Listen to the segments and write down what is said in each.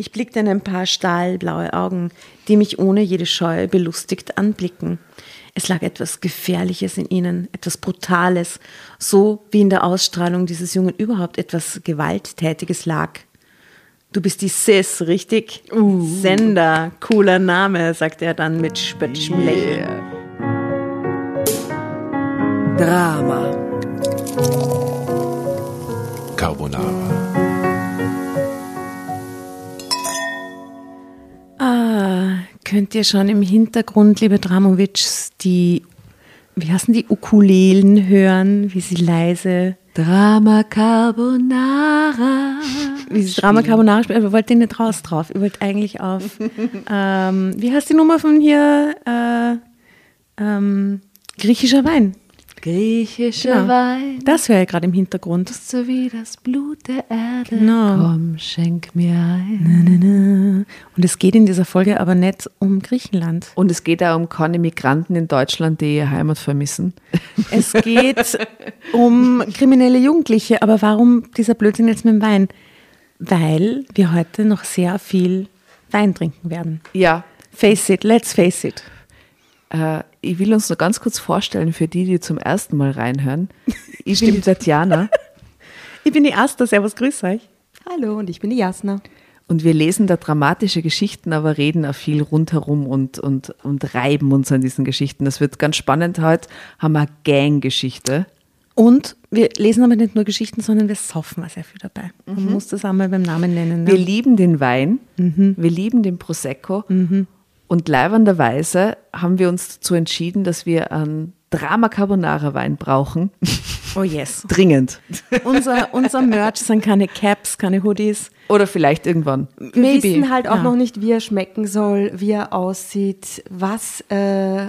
Ich blickte in ein paar stahlblaue Augen, die mich ohne jede Scheu belustigt anblicken. Es lag etwas Gefährliches in ihnen, etwas Brutales, so wie in der Ausstrahlung dieses Jungen überhaupt etwas Gewalttätiges lag. Du bist die Sis, richtig? Uh. Sender, cooler Name, sagte er dann mit spöttischem yeah. Lächeln. Drama. Carbonara. Könnt ihr schon im Hintergrund, liebe Dramovics, die, wie heißen die, Ukulelen hören, wie sie leise Drama Carbonara. Wie sie Drama Carbonara spielen, aber wollt ihr nicht raus drauf. Ihr wollt eigentlich auf, ähm, wie heißt die Nummer von hier? Äh, ähm, griechischer Wein. Griechischer genau. Wein. Das höre ich gerade im Hintergrund. Ist so wie das Blut der Erde. Genau. Komm, schenk mir ein. Na, na, na. Und es geht in dieser Folge aber nicht um Griechenland. Und es geht auch um keine Migranten in Deutschland, die ihre Heimat vermissen. Es geht um kriminelle Jugendliche. Aber warum dieser Blödsinn jetzt mit dem Wein? Weil wir heute noch sehr viel Wein trinken werden. Ja. Face it, let's face it. Äh, ich will uns noch ganz kurz vorstellen für die, die zum ersten Mal reinhören. Ich bin die Tatjana. ich bin die Asta, servus, grüß euch. Hallo und ich bin die Jasna. Und wir lesen da dramatische Geschichten, aber reden auch viel rundherum und, und, und reiben uns an diesen Geschichten. Das wird ganz spannend heute. Haben wir eine Gang-Geschichte. Und wir lesen aber nicht nur Geschichten, sondern wir saufen auch sehr viel dabei. Man mhm. muss das einmal beim Namen nennen. Ne? Wir lieben den Wein, mhm. wir lieben den Prosecco mhm. Und leibenderweise haben wir uns dazu entschieden, dass wir einen Drama Carbonara Wein brauchen. Oh yes. Dringend. Unser, unser Merch sind keine Caps, keine Hoodies. Oder vielleicht irgendwann. Wir wissen halt auch ja. noch nicht, wie er schmecken soll, wie er aussieht, was, äh,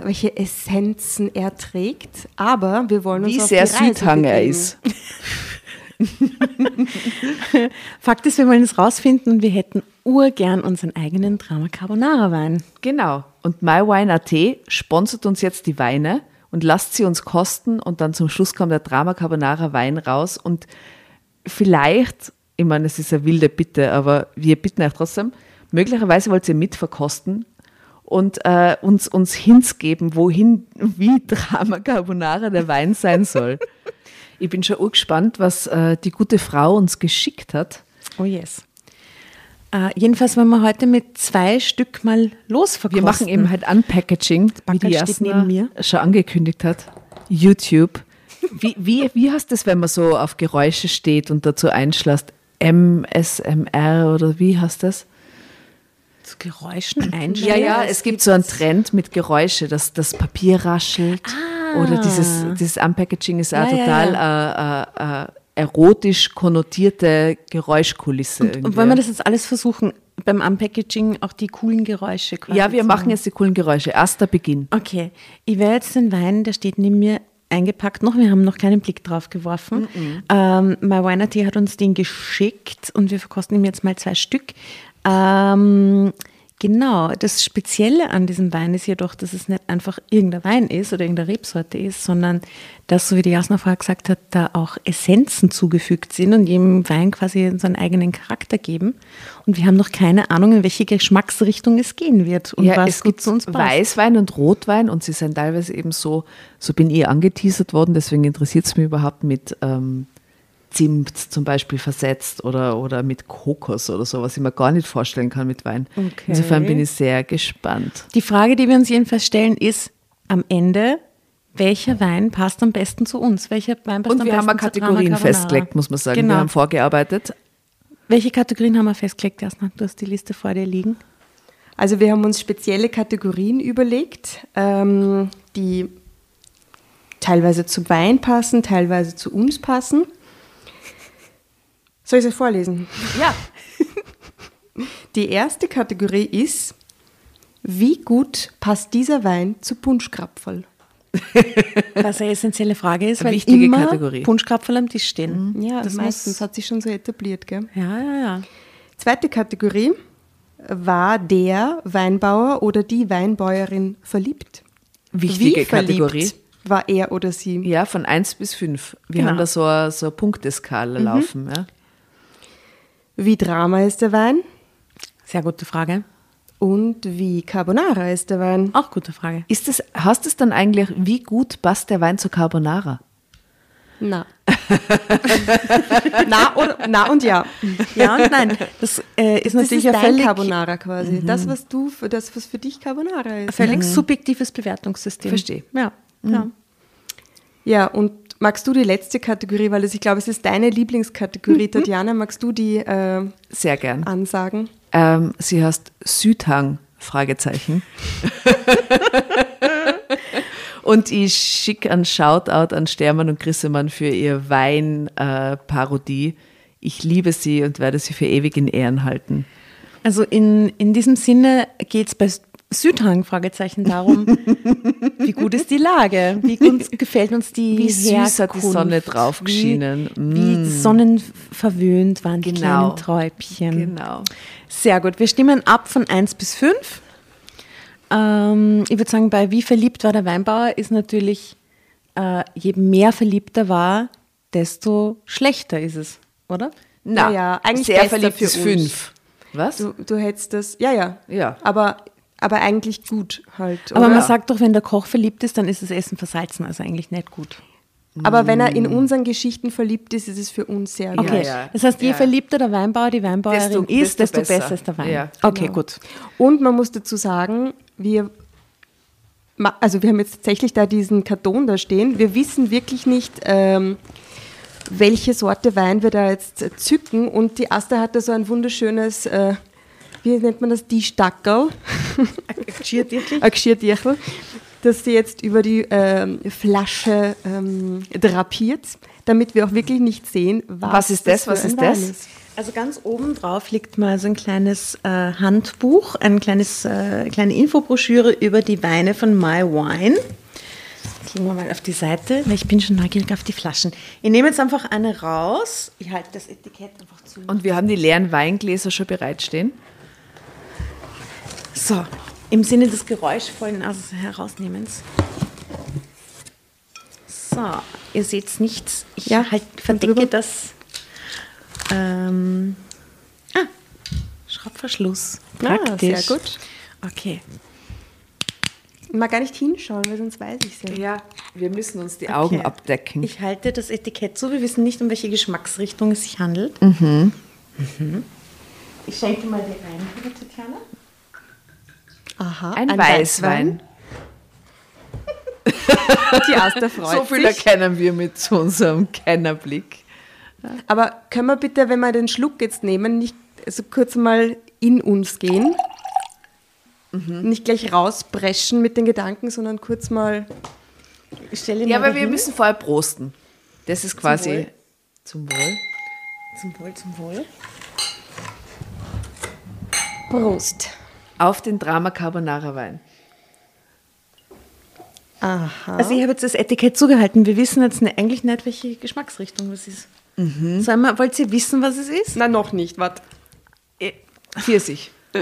welche Essenzen er trägt. Aber wir wollen uns wie auf sehr die Reise Südhang er ist. Fakt ist, wir wollen es rausfinden und wir hätten urgern unseren eigenen Drama Carbonara Wein. Genau. Und MyWine.at sponsert uns jetzt die Weine und lasst sie uns kosten und dann zum Schluss kommt der Drama Carbonara Wein raus und vielleicht, ich meine, es ist eine wilde Bitte, aber wir bitten euch trotzdem, möglicherweise wollt ihr mitverkosten und äh, uns, uns Hints geben, wohin, wie Drama Carbonara der Wein sein soll. Ich bin schon urgespannt, was äh, die gute Frau uns geschickt hat. Oh yes. Uh, jedenfalls wollen wir heute mit zwei Stück mal losverkosten. Wir machen eben halt Unpackaging, wie die steht neben mir. schon angekündigt hat. YouTube. Wie, wie, wie heißt das, wenn man so auf Geräusche steht und dazu einschlägt? MSMR oder wie heißt das? Zu Geräuschen einschlagen? Ja, ja, es, es gibt so einen Trend mit Geräusche, dass das Papier raschelt. Ah oder dieses, dieses Unpackaging ist auch ja, total ja, ja. Äh, äh, erotisch konnotierte Geräuschkulisse. Und, und wollen wir das jetzt alles versuchen, beim Unpackaging auch die coolen Geräusche quasi Ja, wir machen jetzt die coolen Geräusche. Erster Beginn. Okay, ich werde jetzt den Wein, der steht neben mir eingepackt noch. Wir haben noch keinen Blick drauf geworfen. Mm -mm. Ähm, My Winer Tea hat uns den geschickt und wir verkosten ihm jetzt mal zwei Stück. Ähm, Genau, das Spezielle an diesem Wein ist jedoch, dass es nicht einfach irgendein Wein ist oder irgendeine Rebsorte ist, sondern dass, so wie die Jasna vorher gesagt hat, da auch Essenzen zugefügt sind und jedem Wein quasi seinen eigenen Charakter geben. Und wir haben noch keine Ahnung, in welche Geschmacksrichtung es gehen wird und ja, was es gibt zu uns passt. Weißwein und Rotwein und sie sind teilweise eben so, so bin ich angeteasert worden, deswegen interessiert es mich überhaupt mit ähm, Zimt zum Beispiel versetzt oder, oder mit Kokos oder so, was ich mir gar nicht vorstellen kann mit Wein. Okay. Insofern bin ich sehr gespannt. Die Frage, die wir uns jedenfalls stellen, ist am Ende, welcher Wein passt am besten zu uns? Welcher Wein passt Und am wir besten haben Kategorien festgelegt, muss man sagen. Genau. Wir haben vorgearbeitet. Welche Kategorien haben wir festgelegt, Jasna? Du hast die Liste vor dir liegen. Also wir haben uns spezielle Kategorien überlegt, ähm, die teilweise zu Wein passen, teilweise zu uns passen. Soll ich es vorlesen? Ja. Die erste Kategorie ist, wie gut passt dieser Wein zu Punschkrapferl? Was eine essentielle Frage ist, weil Wichtige immer Kategorie. Punschkrapferl am Tisch stehen. Mhm. Ja, das meistens hat sich schon so etabliert. Gell? Ja, ja, ja. Zweite Kategorie, war der Weinbauer oder die Weinbäuerin verliebt? Wichtige Kategorie war er oder sie? Ja, von 1 bis 5. Wir genau. haben da so eine, so eine Punkteskala mhm. laufen. Ja. Wie Drama ist der Wein? Sehr gute Frage. Und wie Carbonara ist der Wein? Auch gute Frage. Ist das, hast es dann eigentlich, wie gut passt der Wein zu Carbonara? Na. na, oder, na und ja. Ja und nein. Das äh, ist Das natürlich ist ein dein völlig, Carbonara quasi. Das, was du, für das, was für dich Carbonara ein ist. völlig subjektives Bewertungssystem. Verstehe. Ja. ja. Ja, und magst du die letzte Kategorie, weil es, ich glaube, es ist deine Lieblingskategorie, Tatjana, magst du die äh, Sehr gern. ansagen? Ähm, sie heißt Südhang, Fragezeichen. und ich schicke einen Shoutout an Stermann und Grissemann für ihr Wein-Parodie. ich liebe sie und werde sie für ewig in Ehren halten. Also in, in diesem Sinne geht es bei Südhang, Fragezeichen, darum, wie gut ist die Lage? Wie gut gefällt uns die Wie süß hat die Herkunft? Sonne drauf Wie, geschienen. wie sonnenverwöhnt waren die Genau. kleinen Träubchen. Genau. Sehr gut. Wir stimmen ab von 1 bis 5. Ähm, ich würde sagen, bei wie verliebt war der Weinbauer ist natürlich, äh, je mehr verliebt er war, desto schlechter ist es, oder? Na, Naja, eigentlich sehr besser verliebt für ist uns. fünf. Was? Du, du hättest das, ja, ja. Ja. Aber, aber eigentlich gut halt. Aber oder? man sagt doch, wenn der Koch verliebt ist, dann ist das Essen versalzen, also eigentlich nicht gut. aber wenn er in unseren Geschichten verliebt ist, ist es für uns sehr gut. Okay, ja. das heißt, je Ja. verliebter der Weinbauer, die Weinbauerin Desto- ist, desto desto, besser. ist der Wein. Ja, Okay, genau. gut. Und man muss dazu sagen, wir, also wir haben jetzt tatsächlich da diesen Karton da stehen. Wir wissen wirklich nicht, ähm, welche Sorte Wein wir da jetzt zücken. Und die Asta hat da so ein wunderschönes, äh, wie nennt man das, die Stackerl, ein Geschirrtierchen, das sie jetzt über die ähm, Flasche ähm, drapiert, damit wir auch wirklich nicht sehen, was, Was ist das? Was ist Wein das? Also ganz oben drauf liegt mal so ein kleines äh, Handbuch, ein kleines, äh, kleine Infobroschüre über die Weine von My Wine. Legen wir mal auf die Seite, weil ich bin schon neugierig auf die Flaschen. Ich nehme jetzt einfach eine raus. Ich halte das Etikett einfach zu. Und wir haben die leeren Weingläser schon bereitstehen. So, im Sinne des geräuschvollen Aus Herausnehmens. So, ihr seht nichts. Ich Ja, halt, verdecke das. Ähm, ah, Schraubverschluss. Ah, Praktisch. sehr gut. Okay. Mal gar nicht hinschauen, weil sonst weiß ich es ja. Ja, wir müssen uns die Augen Okay. abdecken. Ich halte das Etikett zu. Wir wissen nicht, um welche Geschmacksrichtung es sich handelt. Mhm. Ich schenke mal die ein, liebe Tatjana. Aha, ein, Weißwein. Die Asta freut So viel sich. erkennen wir mit zu unserem Kennerblick. Aber können wir bitte, wenn wir den Schluck jetzt nehmen, nicht so kurz mal in uns gehen? Nicht gleich rauspreschen mit den Gedanken, sondern kurz mal. Ihn Ja, aber wir müssen vorher prosten. Das ist quasi Wohl. zum Wohl. Zum Wohl, zum Wohl. Prost. Auf den Drama Carbonara Wein. Aha. Also ich habe jetzt das Etikett zugehalten. Wir wissen jetzt ne, eigentlich nicht, welche Geschmacksrichtung das ist. Sollen wir, wollt ihr wissen, was es ist? Na, noch nicht, warte. Pfirsich.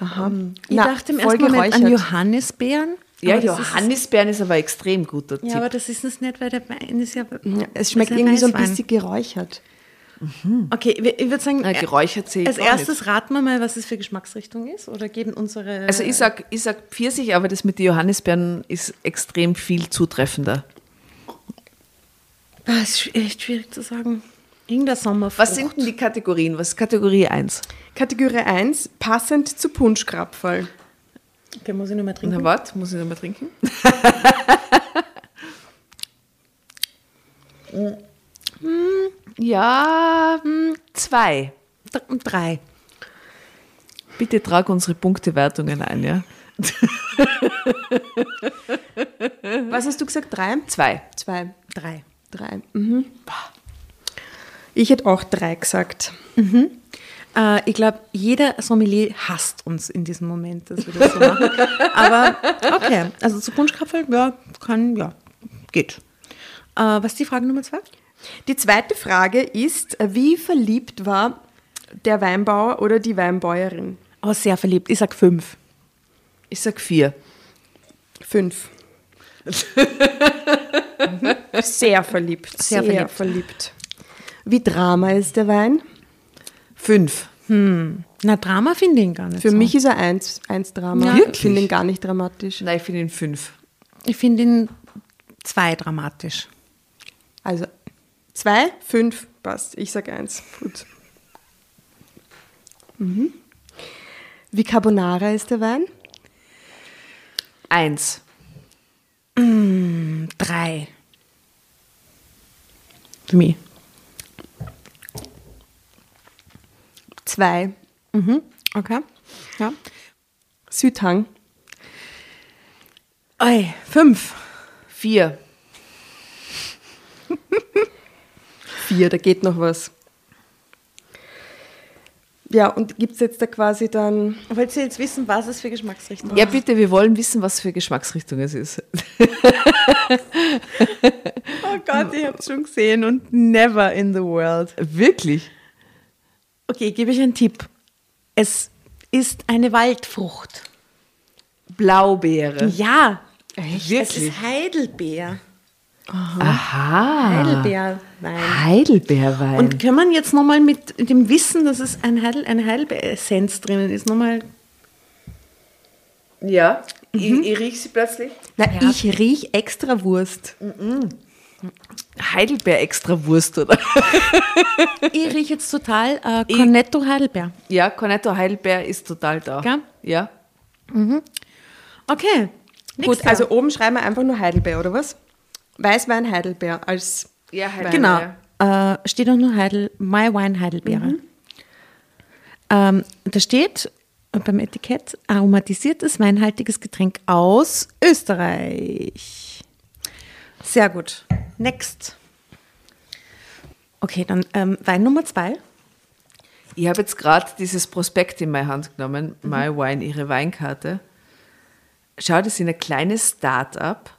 Ich Na, dachte im ersten Moment an. Johannisbeeren. Ja, das ist- Johannisbeeren ist aber extrem guter Tipp. Ja, aber das ist es nicht, weil der Wein ist ja. Es schmeckt irgendwie so ein bisschen geräuchert. Okay, wir- ich würde sagen, Na, geräuchert sehe ich als erstes raten wir mal, was es für Geschmacksrichtung ist oder geben unsere. Also ich sag, ich sag Pfirsich, aber das mit den Johannisbeeren ist extrem viel zutreffender. Ah, ist echt schwierig zu sagen. Irgendein Sommerfrucht. Was sind denn die Kategorien? Was ist Kategorie 1? Kategorie 1, passend zu Punschkrapferl. Okay, muss ich noch mal trinken? Na warte, muss ich noch mal trinken? ja, hm, zwei. Dr- Drei. Bitte trag unsere Punktewertungen ein, ja? Was hast du gesagt? Drei? Zwei. Zwei. Drei. Drei. Mhm. Ich hätte auch drei gesagt. Äh, ich glaube, jeder Sommelier hasst uns in diesem Moment, dass wir das so machen. Aber okay, also zu Punschkrapfel, ja, kann, ja, geht. Äh, was ist die Frage Nummer zwei? Die zweite Frage ist, wie verliebt war der Weinbauer oder die Weinbäuerin? Oh, sehr verliebt. Ich sag fünf. Ich sag vier. Fünf. Sehr verliebt. Sehr verliebt. verliebt. Wie Drama ist der Wein? Fünf. Hm. Na, Drama finde ich ihn gar nicht Für so. mich ist er eins, eins Drama. Ja. Ich finde ihn gar nicht dramatisch. Nein, ich finde ihn fünf. Ich finde ihn zwei dramatisch. Also zwei, fünf, passt. Ich sage eins. Gut. Mhm. Wie Carbonara ist der Wein? Eins. Drei. Für mich. Zwei. Okay. Ja. Südhang. Oi, fünf. Vier. Vier, da geht noch was. Ja, und gibt es jetzt da quasi dann. Wollt ihr jetzt wissen, was es für Geschmacksrichtungen Ja, bitte, wir wollen wissen, was für Geschmacksrichtung es ist. Oh Gott, ich hab's schon gesehen und never in the world. Wirklich? Okay, gebe ich einen Tipp. Es ist eine Waldfrucht. Blaubeere. Ja. Echt? Es Wirklich? ist Heidelbeer. Aha. Heidelbeerwein. Heidelbeerwein. Und kann man jetzt nochmal mit dem Wissen, dass es ein Heidel, eine Heidelbeeressenz drinnen ist, nochmal. ja, ich, ich rieche sie plötzlich. Na, Ja. ich riech extra Wurst. Heidelbeer extra Wurst, oder? Ich rieche jetzt total äh, Cornetto Heidelbeer. Ja, Cornetto Heidelbeer ist total da. Gell? Ja. Okay. Gut, nächster. also oben schreiben wir einfach nur Heidelbeer, oder was? Weißwein Heidelbeer als. Ja, Genau. Äh, steht auch nur Heidel, My Wine Heidelbeere. Ähm, da steht beim Etikett aromatisiertes weinhaltiges Getränk aus Österreich. Sehr gut. Next. Okay, dann ähm, Wein Nummer zwei. Ich habe jetzt gerade dieses Prospekt in meine Hand genommen, My Wine, ihre Weinkarte. Schau, das ist ein kleines Start-up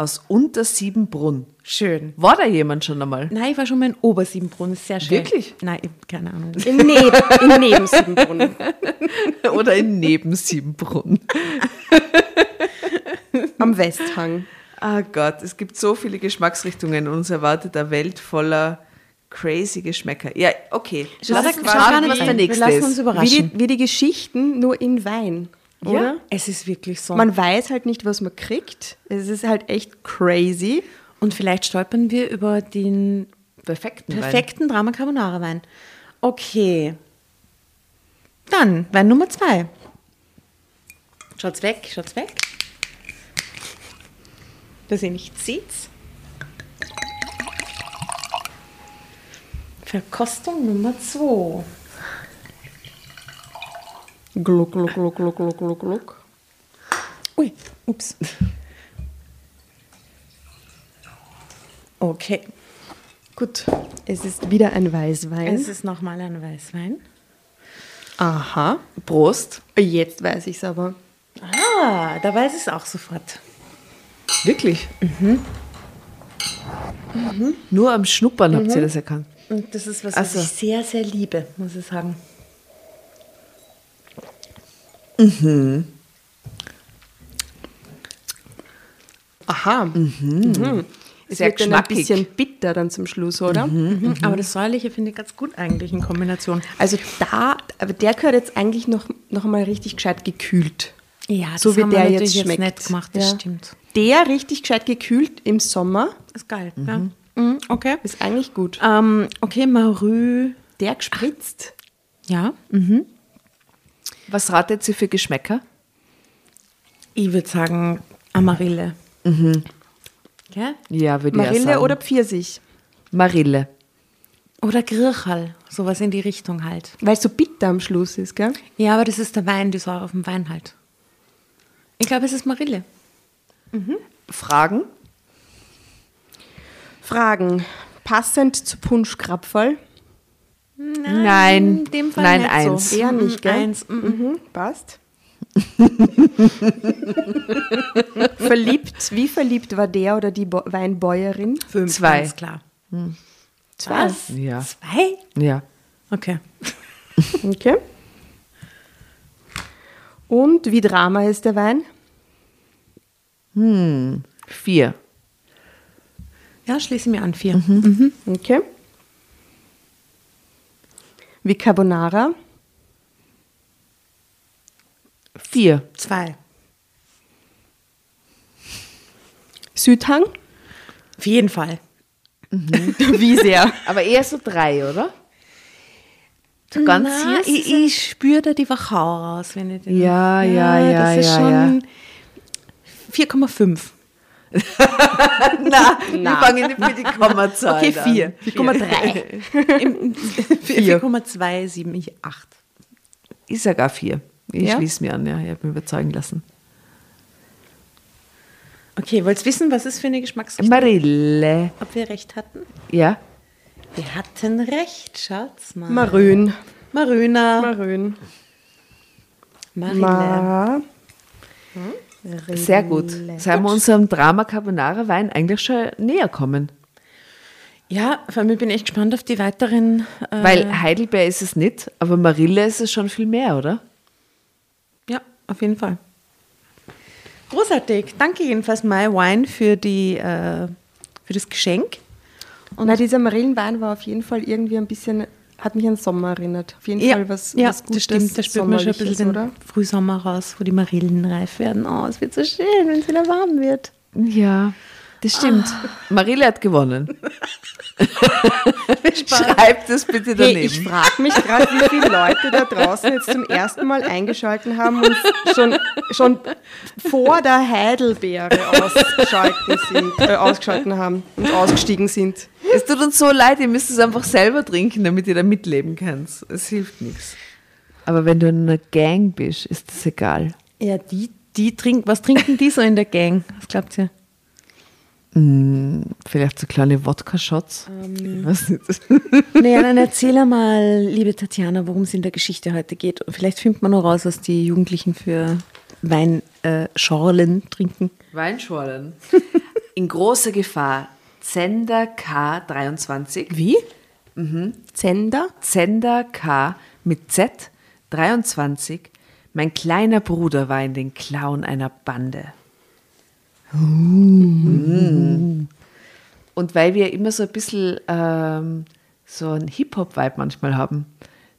aus Untersiebenbrunn. Schön. War da jemand schon einmal? Nein, ich war schon mal in Obersiebenbrunn, ist sehr schön. Wirklich? Nein, ich, keine Ahnung. In, Neb in Nebensiebenbrunn. Oder in Nebensiebenbrunn? Am Westhang. Ah Gott, es gibt so viele Geschmacksrichtungen und uns erwartet eine Welt voller crazy Geschmäcker. Ja, okay. Lass uns gar schauen, nicht was der rein. Wir nächste lassen uns ist. Wie überraschen. die, wie die Geschichten, nur in Wein. Oder? Ja, es ist wirklich so. Man weiß halt nicht, was man kriegt. Es ist halt echt crazy. Und vielleicht stolpern wir über den Perfekten Wein. perfekten Drama Carbonara Wein. Okay. Dann Wein Nummer zwei. Schaut's weg, schaut's weg. Dass ihr nicht seht's. Verkostung Nummer zwei. Gluck, gluck, gluck, gluck, gluck, gluck, gluck. Ui, ups. Okay, Gut. Es ist wieder ein Weißwein. es ist nochmal ein Weißwein. Aha. Prost. Jetzt weiß ich es aber. Ah, da weiß ich es auch sofort. Wirklich? Nur am Schnuppern habt ihr das erkannt. Und das ist was, was so. ich sehr, sehr liebe, muss ich sagen. Aha. Mhm. Es Sehr wird dann ein bisschen bitter dann zum Schluss, oder? Mhm. Aber das Säuerliche finde ich ganz gut eigentlich in Kombination. Also da, aber der gehört jetzt eigentlich noch, noch mal richtig gescheit gekühlt. Ja, das So wie haben wir der natürlich jetzt schmeckt. nicht gemacht, das Ja. stimmt. Der richtig gescheit gekühlt im Sommer ist geil. Ja. Mhm, okay. ist eigentlich gut. Ähm, okay, Marü. Der gespritzt. Ja, Was ratet ihr für Geschmäcker? ich würde sagen Amarille. Mhm. Gell? Ja, würde ich auch Marille sagen. oder Pfirsich? Marille. Oder Grirchal, sowas in die Richtung halt. Weil es so bitter am Schluss ist, gell? Ja, aber das ist der Wein, die Säure auf dem Wein halt. Ich glaube, es ist Marille. Fragen? Fragen. Passend zu Punschkrapferl? Nein. in dem Fall Nein, nicht eins. So. Eher nicht, Mhm, gell? Eins. mhm. Mhm, passt. verliebt, wie verliebt war der oder die Bo Weinbäuerin? Fünf, Zwei. ganz klar. Zwei. Was? Ja. Zwei? Ja. Okay. Okay. Und wie Drama ist der Wein? Vier. Ja, schließe ich mir an. Vier. Okay. Wie Carbonara? Vier. Zwei. Südhang? Auf jeden Fall. Wie sehr? Aber eher so drei, oder? So ganz Na, ist ich, ich spüre da die Wachau raus, wenn ich den. Ja, ja, ja, Das ist ja, schon 4,5. Na, wir fangen nicht mit die Kommazahl Okay, 4. 4,3. Im- 4,278. Ich sag auch vier. Ich Ja? schließe mir an, ja. Ich habe mich überzeugen lassen. Okay, wollt ihr wissen, was ist für eine Geschmacksrichtung? Marille. Ob wir recht hatten? Ja? Wir hatten recht, schaut's mal. Marön. Maröna. Marön. Marille. Ma. Sehr gut. Seien wir unserem Drama Carbonara Wein eigentlich schon näher kommen. Ja, vor allem ich bin echt gespannt auf die weiteren. Äh, Weil Heidelbeer ist es nicht, aber Marille ist es schon viel mehr, oder? Ja, auf jeden Fall. Großartig. Danke jedenfalls, My Wine, für, die, äh, für das Geschenk. Und na, dieser Marillenwein war auf jeden Fall irgendwie ein bisschen, hat mich an Sommer erinnert. Auf jeden Fall was, ja was Gutes, das stimmt. Da spürt man schon ein bisschen den oder? Frühsommer raus, wo die Marillen reif werden. Oh, es wird so schön, wenn es wieder warm wird. Ja, das stimmt. Marille hat gewonnen. Schreibt es bitte Hey, daneben. ich frage mich gerade, wie viele Leute da draußen jetzt zum ersten Mal eingeschalten haben und schon, schon vor der Heidelbeere ausgeschalten, sind, äh, ausgeschalten haben und ausgestiegen sind. es tut uns so leid, ihr müsst es einfach selber trinken, damit ihr da mitleben könnt. Es hilft nichts. Aber wenn du in einer Gang bist, ist das egal. Ja, die, die trinken, was trinken die so in der Gang? Was glaubt ihr? Vielleicht so kleine Wodka-Shots. Nicht. Naja, dann erzähl mal, liebe Tatjana, worum es in der Geschichte heute geht. Und vielleicht findet man noch raus, was die Jugendlichen für Weinschorlen äh, trinken. Weinschorlen. In großer Gefahr. Zender K23. Wie? Zender? Zender K mit Z 23. Mein kleiner Bruder war in den Klauen einer Bande. Mm. Und weil wir immer so ein bisschen ähm, so einen Hip-Hop-Vibe manchmal haben,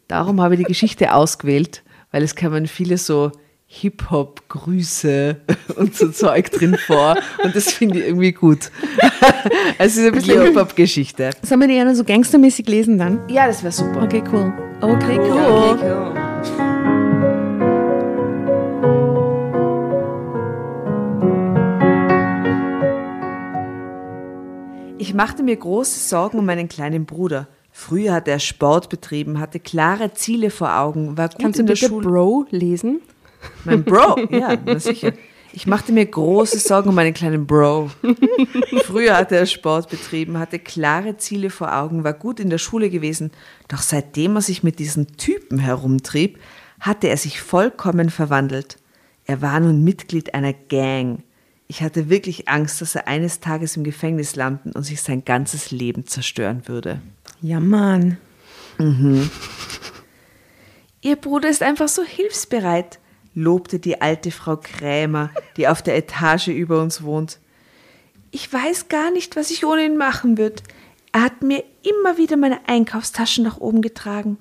darum habe ich die Geschichte ausgewählt, weil es kamen viele so Hip-Hop-Grüße und so Zeug drin vor und das finde ich irgendwie gut. Also es ist ein bisschen Hip-Hop-Geschichte. Sollen wir die gerne so gangstermäßig lesen dann? Ja, das wäre super. Okay, cool. Okay, cool. Okay, cool. Ich machte mir große Sorgen um meinen kleinen Bruder. Früher hat er Sport betrieben, hatte klare Ziele vor Augen, war gut Kannst in du der Schule. Bro lesen? Mein Bro, ja, na sicher. Ich machte mir große Sorgen um meinen kleinen Bro. Früher hatte er Sport betrieben, hatte klare Ziele vor Augen, war gut in der Schule gewesen. Doch seitdem er sich mit diesen Typen herumtrieb, hatte er sich vollkommen verwandelt. Er war nun Mitglied einer Gang. Ich hatte wirklich Angst, dass er eines Tages im Gefängnis landen und sich sein ganzes Leben zerstören würde. Ja, Mann. Ihr Bruder ist einfach so hilfsbereit, lobte die alte Frau Krämer, die auf der Etage über uns wohnt. Ich weiß gar nicht, was ich ohne ihn machen würde. Er hat mir immer wieder meine Einkaufstaschen nach oben getragen.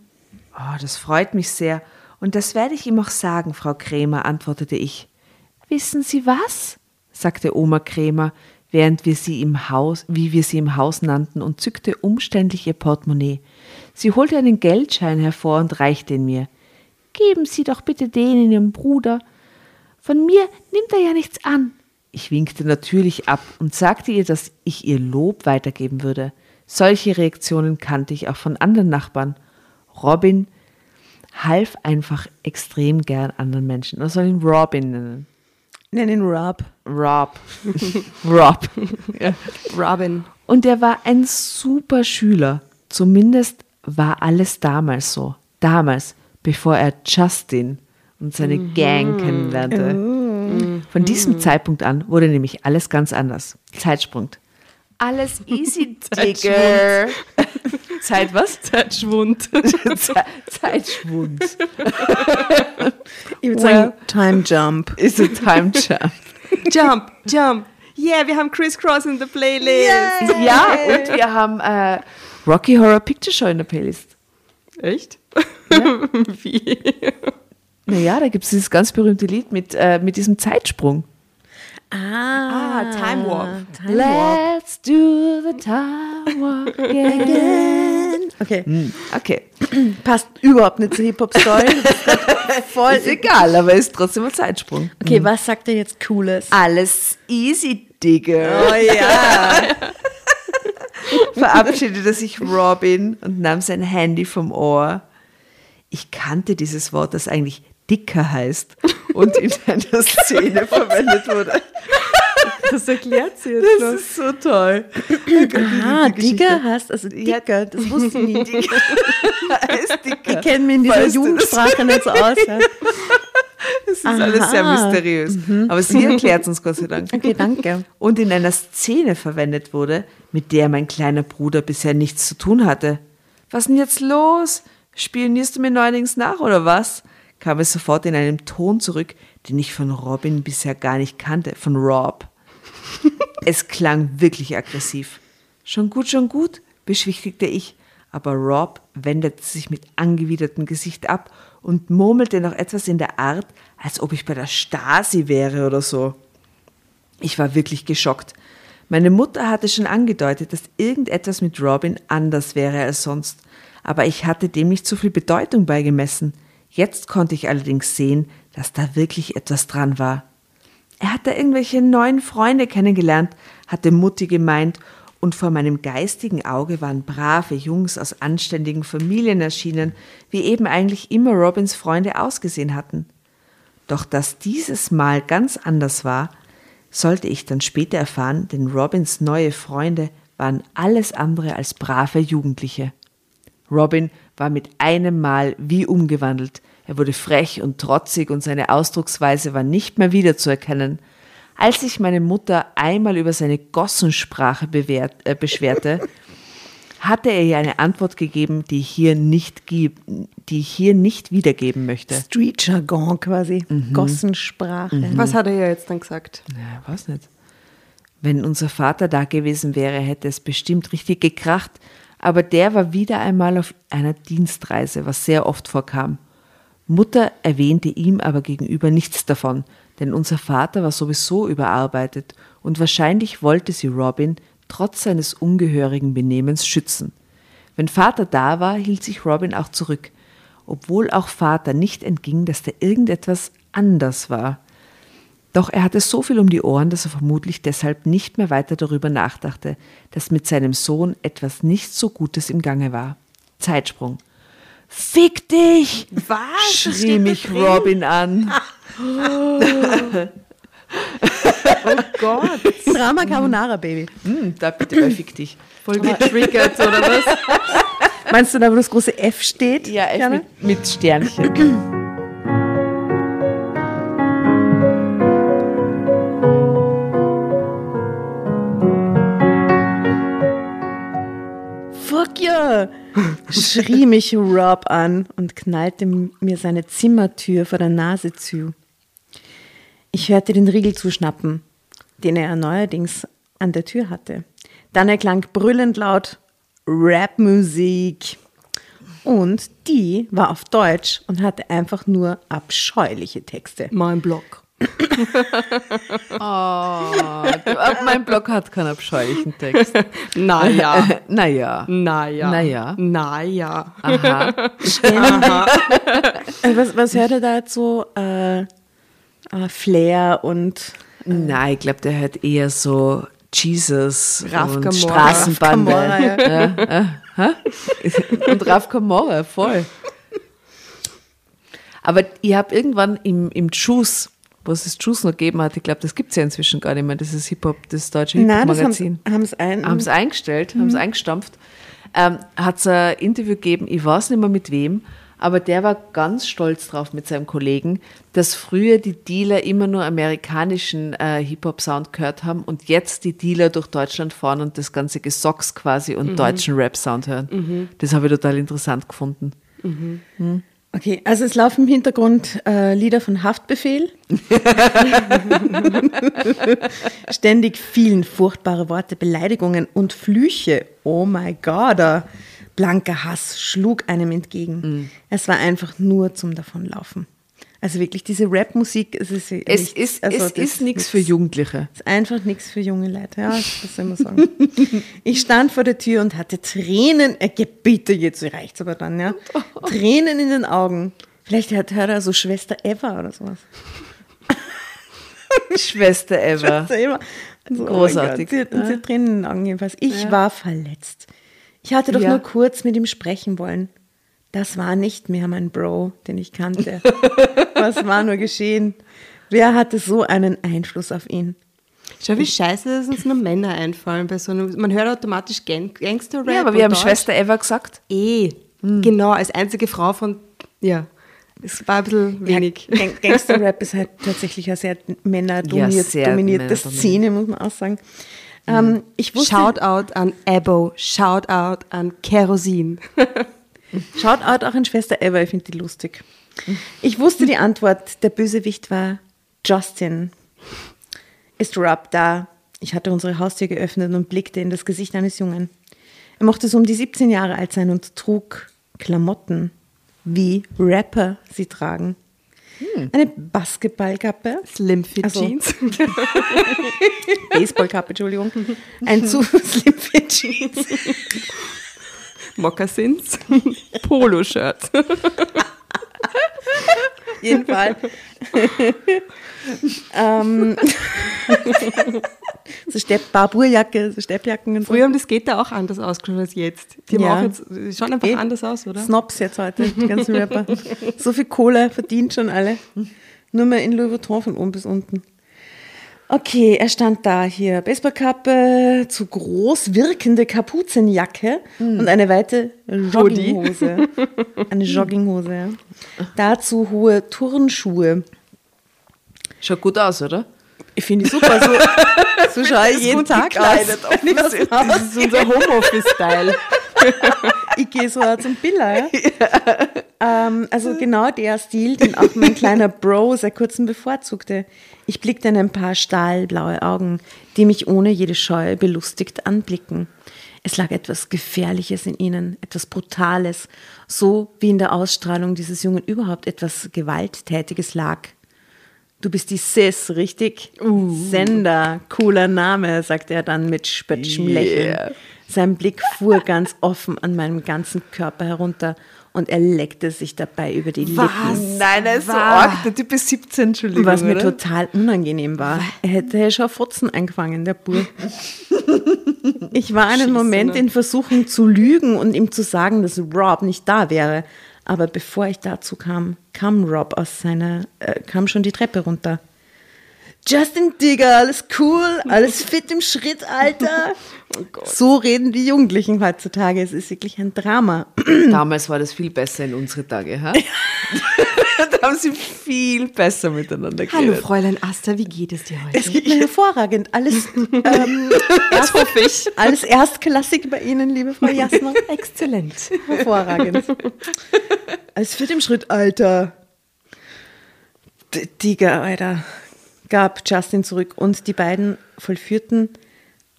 Oh, das freut mich sehr. Und das werde ich ihm auch sagen, Frau Krämer, antwortete ich. Wissen Sie was? Sagte Oma Krämer, während wir sie im Haus, wie wir sie im Haus nannten, und zückte umständlich ihr Portemonnaie. Sie holte einen Geldschein hervor und reichte ihn mir. Geben Sie doch bitte den Ihrem Bruder. Von mir nimmt er ja nichts an. Ich winkte natürlich ab und sagte ihr, dass ich ihr Lob weitergeben würde. Solche Reaktionen kannte ich auch von anderen Nachbarn. Robin half einfach extrem gern anderen Menschen. Man soll ihn Robin nennen. Nenn ihn Rob. Rob. Rob. Ja. Robin. Und er war ein super Schüler. Zumindest war alles damals so. Damals, bevor er Justin und seine Gang kennenlernte. Von diesem Zeitpunkt an wurde nämlich alles ganz anders. Zeitsprung. Alles easy, Digger. Zeit was? Zeitschwund. Ze- Zeitschwund. Ich würde sagen, Time Jump. Ist a time jump. Jump, jump. Yeah, wir haben Crisscross in der Playlist. Ja, und wir haben äh, Rocky Horror Picture Show in der Playlist. Echt? Wie? Naja, da gibt es dieses ganz berühmte Lied mit, äh, mit diesem Zeitsprung. Ah, Time Warp. Time Warp. Let's do the time walk again. Okay, Okay, passt überhaupt nicht zur Hip-Hop-Story. Voll ist egal, aber ist trotzdem ein Zeitsprung. Okay, was sagt er jetzt Cooles? Alles easy, Digga. Oh ja. verabschiedete sich Robin und nahm sein Handy vom Ohr. Ich kannte dieses Wort, das eigentlich dicker heißt und in einer Szene verwendet wurde. Das erklärt sie jetzt Das ist so toll. Ah, Digger heißt, also Dicker, das wusste ich nicht. Er ist dicker. Ich kenne mich in dieser Weißt? Jugendsprache nicht so aus. Ja. Das ist alles sehr Aha. mysteriös. Aber sie erklärt uns Gott sei Dank. Okay, danke. Und in einer Szene verwendet wurde, mit der mein kleiner Bruder bisher nichts zu tun hatte. Was denn jetzt los? Spionierst du mir neuerdings nach oder was? Kam es sofort in einem Ton zurück, den ich von Robin bisher gar nicht kannte, von Rob. es klang wirklich aggressiv. Schon gut, schon gut, beschwichtigte ich, aber Rob wendete sich mit angewidertem Gesicht ab und murmelte noch etwas in der Art, als ob ich bei der Stasi wäre oder so. Ich war wirklich geschockt. Meine Mutter hatte schon angedeutet, dass irgendetwas mit Robin anders wäre als sonst, aber ich hatte dem nicht so viel Bedeutung beigemessen. Jetzt konnte ich allerdings sehen, dass da wirklich etwas dran war. Er hatte irgendwelche neuen Freunde kennengelernt, hatte Mutti gemeint, und vor meinem geistigen Auge waren brave Jungs aus anständigen Familien erschienen, wie eben eigentlich immer Robins Freunde ausgesehen hatten. Doch dass dieses Mal ganz anders war, sollte ich dann später erfahren, denn Robins neue Freunde waren alles andere als brave Jugendliche. Robin war mit einem Mal wie umgewandelt. Er wurde frech und trotzig und seine Ausdrucksweise war nicht mehr wiederzuerkennen. Als sich meine Mutter einmal über seine Gossensprache bewährt, äh, beschwerte, hatte er ihr eine Antwort gegeben, die ich hier nicht, geb, die ich hier nicht wiedergeben möchte. Street Jargon quasi, Mhm. Gossensprache. Was hat er ja jetzt dann gesagt? Ja, weiß nicht. Wenn unser Vater da gewesen wäre, hätte es bestimmt richtig gekracht, aber der war wieder einmal auf einer Dienstreise, was sehr oft vorkam. Mutter erwähnte ihm aber gegenüber nichts davon, denn unser Vater war sowieso überarbeitet und wahrscheinlich wollte sie Robin trotz seines ungehörigen Benehmens schützen. Wenn Vater da war, hielt sich Robin auch zurück, obwohl auch Vater nicht entging, dass da irgendetwas anders war. Doch er hatte so viel um die Ohren, dass er vermutlich deshalb nicht mehr weiter darüber nachdachte, dass mit seinem Sohn etwas nicht so Gutes im Gange war. Zeitsprung. Fick dich! Was? Schrie mich drin? Robin an. Gott. Drama Carbonara, Baby. Hm, da bitte mal fick dich. Voll getriggert, oder was? Meinst du da, wo das große F steht? Ja, Jana? mit, mit Sternchen. Yeah! schrie mich Rob an und knallte mir seine Zimmertür vor der Nase zu. Ich hörte den Riegel zuschnappen, den er neuerdings an der Tür hatte. Dann erklang brüllend laut Rapmusik. Und die war auf Deutsch und hatte einfach nur abscheuliche Texte. Mein Blog. Aber mein Blog hat keinen abscheulichen Text. Naja. Naja. Naja. Naja. Naja. Aha. Äh, Was, was hört er da jetzt so? Äh, äh, Flair und Nein, ich glaube, der hört eher so Jesus Raf und Camorra. Straßenbande. Raf Camorra, ja. Und Raf Camorra, voll. Aber ich habe irgendwann im, im Juice, wo es Juice noch gegeben hat, ich glaube, das gibt es ja inzwischen gar nicht mehr, das ist Hip-Hop, das deutsche Nein, das haben Hip-Hop-Magazin. haben es ein. haben es eingestellt, haben es eingestampft, ähm, hat es ein Interview gegeben, ich weiß nicht mehr mit wem, aber der war ganz stolz drauf mit seinem Kollegen, dass früher die Dealer immer nur amerikanischen äh, Hip-Hop-Sound gehört haben und jetzt die Dealer durch Deutschland fahren und das ganze Gesocks quasi und deutschen Rap-Sound hören. Das habe ich total interessant gefunden. Okay, also es laufen im Hintergrund äh, Lieder von Haftbefehl. Ständig fielen furchtbare Worte, Beleidigungen und Flüche. Oh my God, blanker Hass schlug einem entgegen. Es war einfach nur zum Davonlaufen. Also wirklich diese Rap-Musik, es ist Es nichts. ist, also es ist nichts für Jugendliche. ist einfach nichts für junge Leute, ja, das soll man sagen. ich stand vor der Tür und hatte Tränen, äh, bitte, jetzt reicht's aber dann, ja. Tränen in den Augen. Vielleicht hört, hört er so Schwester Eva oder sowas. Schwester Eva. Schwester Eva. So, Großartig. Oh mein Gott, sie, hat, sie hat Tränen in den Augen jedenfalls. Ich Ja. war verletzt. Ich hatte doch Ja. nur kurz mit ihm sprechen wollen. Das war nicht mehr mein Bro, den ich kannte. Was war nur geschehen? Wer hatte so einen Einfluss auf ihn? Schau, wie scheiße, dass uns nur Männer einfallen bei so einem. Man hört automatisch Gang Gangster-Rap. Ja, aber wir haben Deutsch. Schwester Eva gesagt. Eh. Genau, als einzige Frau von. Ja. Es war ein bisschen wenig. Gang Gangster-Rap ist halt tatsächlich eine sehr männerdominierte Ja, sehr dominierte. Szene, muss man auch sagen. Ähm, ich wusste, Shoutout an Ebo, Shoutout an Kerosin. Shoutout auch an Schwester Eva, ich finde die lustig. Ich wusste die Antwort, der Bösewicht war Justin. Ist Rob da? Ich hatte unsere Haustür geöffnet und blickte in das Gesicht eines Jungen. Er mochte so um die 17 Jahre alt sein und trug Klamotten, wie Rapper sie tragen. Eine Basketballkappe, Slim Fit Also- Jeans. Baseballkappe, Entschuldigung, ein zu Slim Fit Jeans, Moccasins. Poloshirt. jeden Fall. ähm, so Stepp, Barburjacke, so Steppjacken und so. Früher haben das Skater auch anders ausgeschaut als jetzt. Die haben Ja. auch jetzt, die schauen einfach Eh. anders aus, oder? Snobs jetzt heute, die ganzen Rapper. So viel Kohle verdient schon alle. Nur mehr in Louis Vuitton von oben bis unten. Okay, er stand da hier. Baseballkappe, zu groß wirkende Kapuzenjacke und eine weite Jogginghose. Eine Jogginghose, ja. Dazu hohe Turnschuhe. Schaut gut aus, oder? Ich finde die super. So, so schaue ich jeden Tag gekleidet, aus. Das ist unser Homeoffice-Style. Ich gehe so zum Biller. Ja? Ähm, also genau der Stil, den auch mein kleiner Bro seit kurzem bevorzugte. Ich blickte in ein paar stahlblaue Augen, die mich ohne jede Scheu belustigt anblicken. Es lag etwas Gefährliches in ihnen, etwas Brutales, so wie in der Ausstrahlung dieses Jungen überhaupt etwas Gewalttätiges lag. Du bist die Sis, richtig? Sender, cooler Name, sagte er dann mit spöttischem Lächeln. Sein Blick fuhr ganz offen an meinem ganzen Körper herunter und er leckte sich dabei über die Lippen. Nein, er ist so Was? arg. Der Typ ist 17, Entschuldigung. Was mir oder? total unangenehm war. Er hätte ja schon Fotzen eingefangen, der Bur. Ich war einen Schieße, Moment in Versuchung zu lügen und ihm zu sagen, dass Rob nicht da wäre. Aber bevor ich dazu kam, kam Rob aus seiner, äh, kam schon die Treppe runter. Justin Digger, alles cool, alles fit im Schritt, Alter. So reden die Jugendlichen heutzutage. Es ist wirklich ein Drama. Damals war das viel besser in unsere Tage, ha? da haben sie viel besser miteinander geredet. Hallo Fräulein Asta, wie geht es dir heute? Es geht mir hervorragend. Alles, ähm, Das hoffe ich. alles Erstklassig bei Ihnen, liebe Frau Jasner. Exzellent. Hervorragend. Alles fit im Schritt, Alter. D Digga, Alter. Gab Justin zurück und die beiden vollführten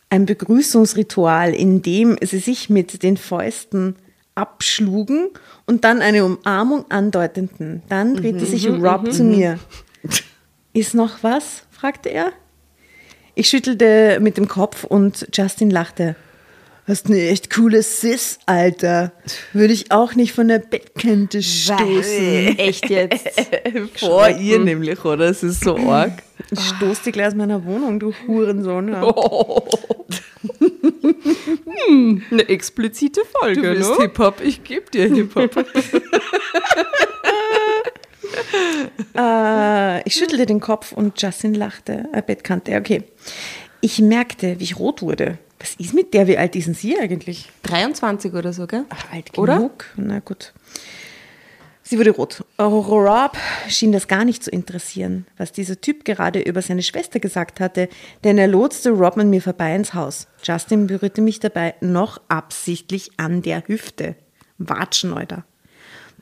ein Begrüßungsritual, in dem sie sich mit den Fäusten abschlugen und dann eine Umarmung andeuteten. Dann drehte sich Rob zu mir. Ist noch was? fragte er. Ich schüttelte mit dem Kopf und Justin lachte. Hast eine echt coole Sis, Alter. Würde ich auch nicht von der Bettkante stoßen. Echt jetzt? Vor ihr nämlich, oder? Es ist so arg. Ich stoß dich gleich aus meiner Wohnung, du Hurensohn. Ja. Eine explizite Folge, Du willst ne? Hip-Hop, ich gebe dir Hip-Hop. Äh, ich schüttelte den Kopf und Justin lachte. Äh, Bettkante, okay. Ich merkte, wie ich rot wurde. Was ist mit der? Wie alt ist denn sie eigentlich? 23 oder so, gell? Ach, alt Oder? genug. Na gut. Sie wurde rot. Rob schien das gar nicht zu interessieren, was dieser Typ gerade über seine Schwester gesagt hatte, denn er lotste Rob an mir vorbei ins Haus. Justin berührte mich dabei noch absichtlich an der Hüfte. Watscheneuter.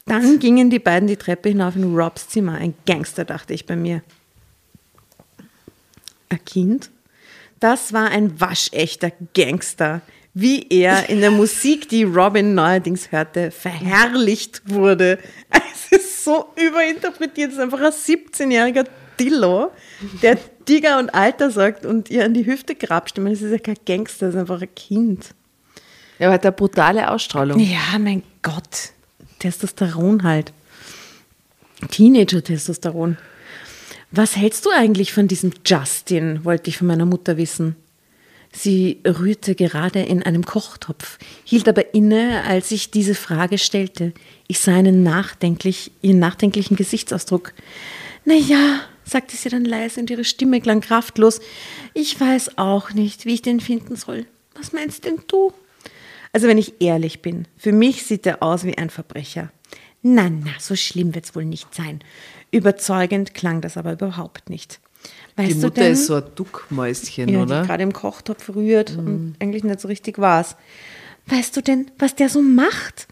Dann gingen die beiden die Treppe hinauf in Robs Zimmer. Ein Gangster, dachte ich bei mir. Ein Kind? Das war ein waschechter Gangster. Wie er in der Musik, die Robin neuerdings hörte, verherrlicht wurde. Es ist so überinterpretiert. Das ist einfach ein 17-jähriger Dillo, der Digger und Alter sagt und ihr an die Hüfte grapscht. Ich meine, das ist ja kein Gangster, das ist einfach ein Kind. Ja, aber hat eine brutale Ausstrahlung. Ja, mein Gott. Testosteron halt. Teenager-Testosteron. Was hältst du eigentlich von diesem Justin, wollte ich von meiner Mutter wissen. Sie rührte gerade in einem Kochtopf, hielt aber inne, als ich diese Frage stellte. Ich sah einen nachdenklich, ihren nachdenklichen Gesichtsausdruck. Na ja, sagte sie dann leise und ihre Stimme klang kraftlos. Ich weiß auch nicht, wie ich den finden soll. Was meinst denn du? Also wenn ich ehrlich bin, für mich sieht er aus wie ein Verbrecher. Na, na, so schlimm wird's wohl nicht sein. Überzeugend klang das aber überhaupt nicht. Weißt die du Mutter denn, ist so ein Duckmäuschen, ja, oder? die gerade im Kochtopf rührt und eigentlich nicht so richtig war's. Weißt du denn, was der so macht?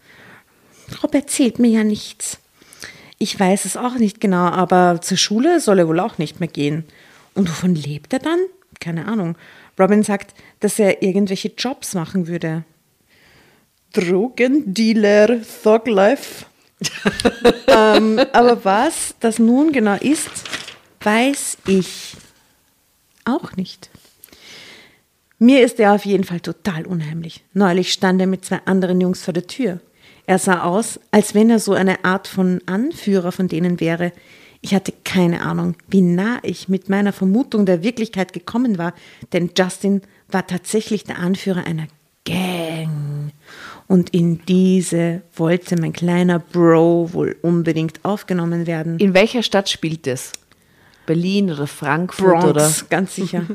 Rob erzählt mir ja nichts. Ich weiß es auch nicht genau, aber zur Schule soll er wohl auch nicht mehr gehen. Und wovon lebt er dann? Keine Ahnung. Robin sagt, dass er irgendwelche Jobs machen würde. Drogendealer, Thug Life. ähm, aber was das nun genau ist, weiß ich auch nicht. Mir ist er auf jeden Fall total unheimlich. Neulich stand er mit zwei anderen Jungs vor der Tür. Er sah aus, als wenn er so eine Art von Anführer von denen wäre. Ich hatte keine Ahnung, wie nah ich mit meiner Vermutung der Wirklichkeit gekommen war, denn Justin war tatsächlich der Anführer einer Gang. Und in diese wollte mein kleiner Bro wohl unbedingt aufgenommen werden. In welcher Stadt spielt es? Berlin oder Frankfurt Bronx, oder? ganz sicher.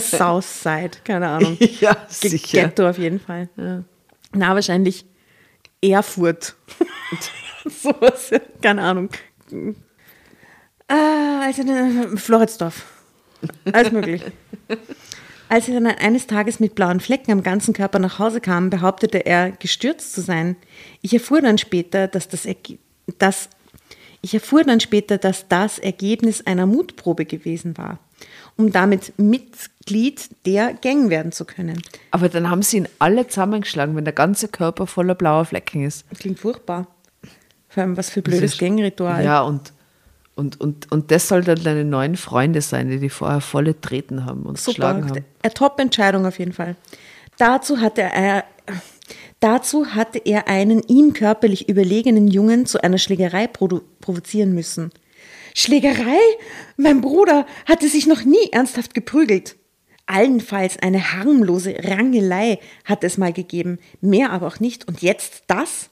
Southside, keine Ahnung. Ja, sicher. Ghetto auf jeden Fall. Na, wahrscheinlich Erfurt. Sowas, keine Ahnung. Ah, also äh, Floridsdorf. Alles möglich. Als er dann eines Tages mit blauen Flecken am ganzen Körper nach Hause kam, behauptete er, gestürzt zu sein. Ich erfuhr dann später, dass das, Erge dass, ich erfuhr dann später, dass das Ergebnis einer Mutprobe gewesen war, um damit Mitglied der Gang werden zu können. Aber dann haben sie ihn alle zusammengeschlagen, wenn der ganze Körper voller blauer Flecken ist. Das klingt furchtbar. Vor allem, was für blödes Gangritual. Ja, und, und, und, und das soll dann deine neuen Freunde sein, die die vorher volle Treten haben und Super. geschlagen haben. Eine Top-Entscheidung auf jeden Fall. Dazu hatte er, dazu hatte er einen ihm körperlich überlegenen Jungen zu einer Schlägerei provozieren müssen. Schlägerei? Mein Bruder hatte sich noch nie ernsthaft geprügelt. Allenfalls eine harmlose Rangelei hat es mal gegeben, mehr aber auch nicht. Und jetzt das?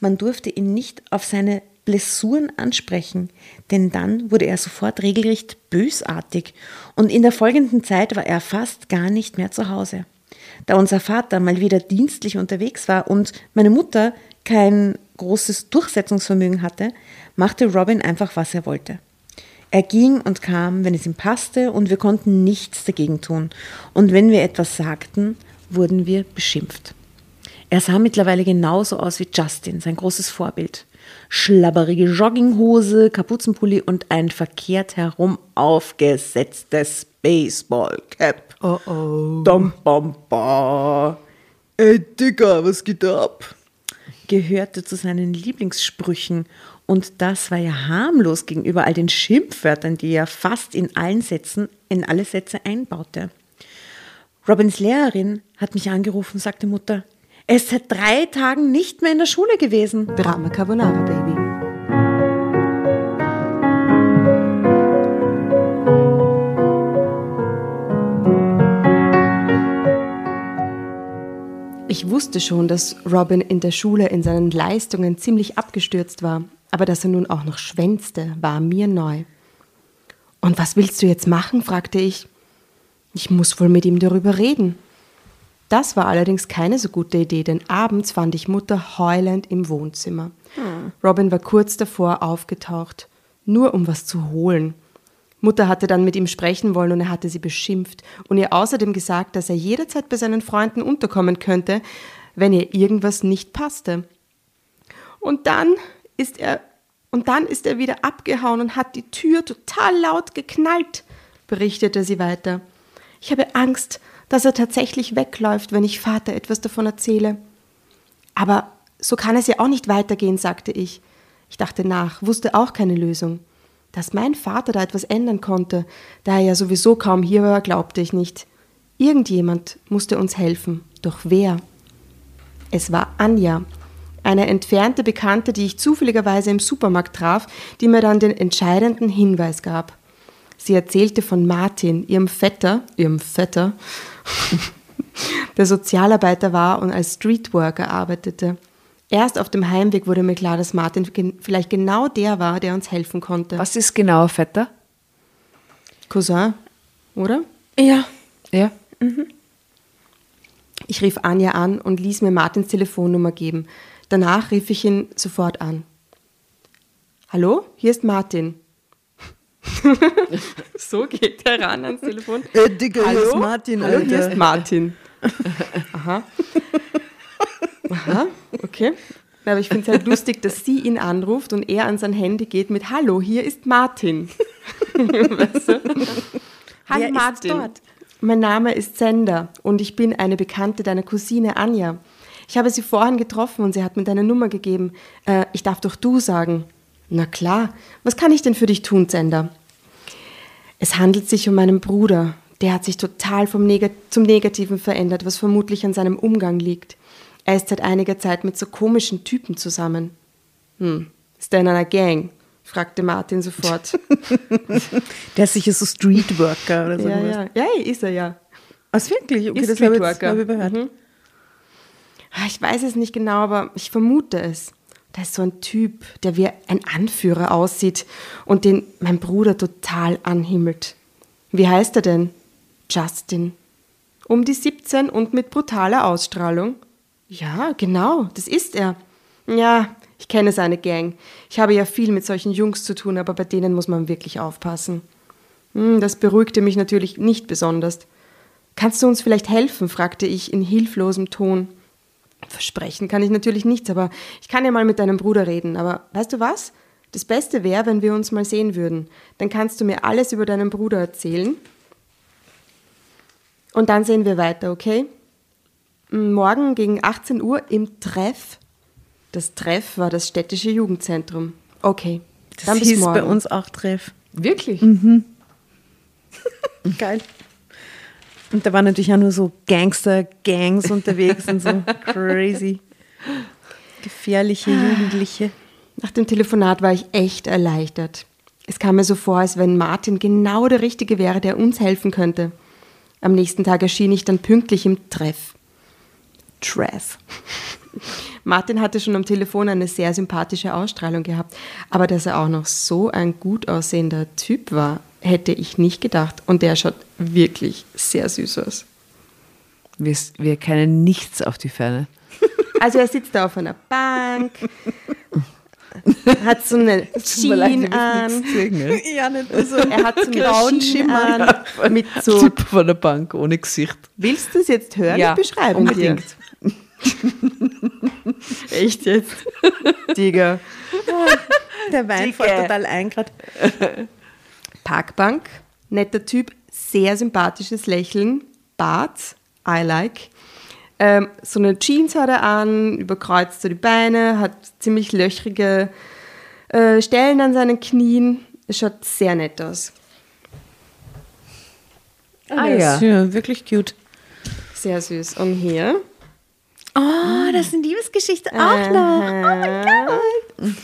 Man durfte ihn nicht auf seine Blessuren ansprechen, denn dann wurde er sofort regelrecht bösartig und in der folgenden Zeit war er fast gar nicht mehr zu Hause. Da unser Vater mal wieder dienstlich unterwegs war und meine Mutter kein großes Durchsetzungsvermögen hatte, machte Robin einfach, was er wollte. Er ging und kam, wenn es ihm passte, und wir konnten nichts dagegen tun. Und wenn wir etwas sagten, wurden wir beschimpft. Er sah mittlerweile genauso aus wie Justin, sein großes Vorbild. Schlabberige Jogginghose, Kapuzenpulli und ein verkehrt herum aufgesetztes Baseballcap. Oh oh. Dam, bam, ba. Ey, Digga, was geht da ab? Gehörte zu seinen Lieblingssprüchen. Und das war ja harmlos gegenüber all den Schimpfwörtern, die er fast in allen Sätzen, in alle Sätze einbaute. Robins Lehrerin hat mich angerufen, sagte Mutter. Er ist seit drei Tagen nicht mehr in der Schule gewesen. Drama Carbonara, Baby. Ich wusste schon, dass Robin in der Schule in seinen Leistungen ziemlich abgestürzt war, aber dass er nun auch noch schwänzte, war mir neu. Und was willst du jetzt machen? fragte ich. Ich muss wohl mit ihm darüber reden. Das war allerdings keine so gute Idee, denn abends fand ich Mutter heulend im Wohnzimmer. Robin war kurz davor aufgetaucht, nur um was zu holen. Mutter hatte dann mit ihm sprechen wollen und er hatte sie beschimpft und ihr außerdem gesagt, dass er jederzeit bei seinen Freunden unterkommen könnte, wenn ihr irgendwas nicht passte. Und dann ist er und dann ist er wieder abgehauen und hat die Tür total laut geknallt, berichtete sie weiter. Ich habe Angst, dass er tatsächlich wegläuft, wenn ich Vater etwas davon erzähle. Aber so kann es ja auch nicht weitergehen, sagte ich. Ich dachte nach, wusste auch keine Lösung. Dass mein Vater da etwas ändern konnte, da er ja sowieso kaum hier war, glaubte ich nicht. Irgendjemand musste uns helfen. Doch wer? Es war Anja, eine entfernte Bekannte, die ich zufälligerweise im Supermarkt traf, die mir dann den entscheidenden Hinweis gab. Sie erzählte von Martin, ihrem Vetter, ihrem Vetter, der Sozialarbeiter war und als Streetworker arbeitete. Erst auf dem Heimweg wurde mir klar, dass Martin vielleicht genau der war, der uns helfen konnte. Was ist genau Vetter? Cousin, oder? Ja. Ja. Ich rief Anja an und ließ mir Martins Telefonnummer geben. Danach rief ich ihn sofort an. Hallo, hier ist Martin. so geht er ran ans Telefon. Äh, Digga, Hallo? hier ist Martin, Hallo, hier Alter. ist Martin. Aha. Aha, okay. Aber ich finde es halt lustig, dass sie ihn anruft und er an sein Handy geht mit Hallo, hier ist Martin. weißt du? Hallo Martin. Mein Name ist Sender und ich bin eine Bekannte deiner Cousine Anja. Ich habe sie vorhin getroffen und sie hat mir deine Nummer gegeben. Äh, ich darf doch du sagen. Na klar. Was kann ich denn für dich tun, Sender? Es handelt sich um meinen Bruder. Der hat sich total vom Neg zum Negativen verändert, was vermutlich an seinem Umgang liegt. Er ist seit einiger Zeit mit so komischen Typen zusammen. Hm, ist er in einer Gang? fragte Martin sofort. Der ist sicher so Streetworker oder so. ja, ja, ja, ist er ja. Was wirklich? Okay, Ist das habe ich, jetzt, Streetworker. hab ich überhört. Mhm. Ich weiß es nicht genau, aber ich vermute es. Da ist so ein Typ, der wie ein Anführer aussieht und den mein Bruder total anhimmelt. Wie heißt er denn? Justin. Um die 17 und mit brutaler Ausstrahlung. Ja, genau, das ist er. Ja, ich kenne seine Gang. Ich habe ja viel mit solchen Jungs zu tun, aber bei denen muss man wirklich aufpassen. Hm, Das beruhigte mich natürlich nicht besonders. Kannst du uns vielleicht helfen? fragte ich in hilflosem Ton. Versprechen kann ich natürlich nichts, aber ich kann ja mal mit deinem Bruder reden. Aber weißt du was? Das Beste wäre, wenn wir uns mal sehen würden. Dann kannst du mir alles über deinen Bruder erzählen. Und dann sehen wir weiter, okay? Morgen gegen 18 Uhr im Treff. Das Treff war das städtische Jugendzentrum. Okay, Das dann bis hieß bei uns auch Treff. Wirklich? Geil. Und da waren natürlich auch nur so Gangster-Gangs unterwegs und so crazy. Gefährliche Jugendliche. Nach dem Telefonat war ich echt erleichtert. Es kam mir so vor, als wenn Martin genau der Richtige wäre, der uns helfen könnte. Am nächsten Tag erschien ich dann pünktlich im Treff. Treff. Martin hatte schon am Telefon eine sehr sympathische Ausstrahlung gehabt, aber dass er auch noch so ein gut aussehender Typ war, hätte ich nicht gedacht. Und der schaut wirklich sehr süß aus. Wir, wir kennen nichts auf die Ferne. Also er sitzt da auf einer Bank, hat so eine Jeans an. Ja, nicht so. Er hat so eine Grauen Schimmer. an mit so. Typ von der Bank ohne Gesicht. Willst du es jetzt hören? Ja, ich beschreibe unbedingt. dir. Echt jetzt? Digga. Der Wein fällt total ein gerade. Parkbank, netter Typ, sehr sympathisches Lächeln, Bart, I like. Ähm, so eine Jeans hat er an, überkreuzt so die Beine, hat ziemlich löchrige äh, Stellen an seinen Knien. Es schaut sehr nett aus. Ah ja. ja. Wirklich cute. Sehr süß. Und hier? Oh, das ist eine Liebesgeschichte auch noch. Oh mein Gott.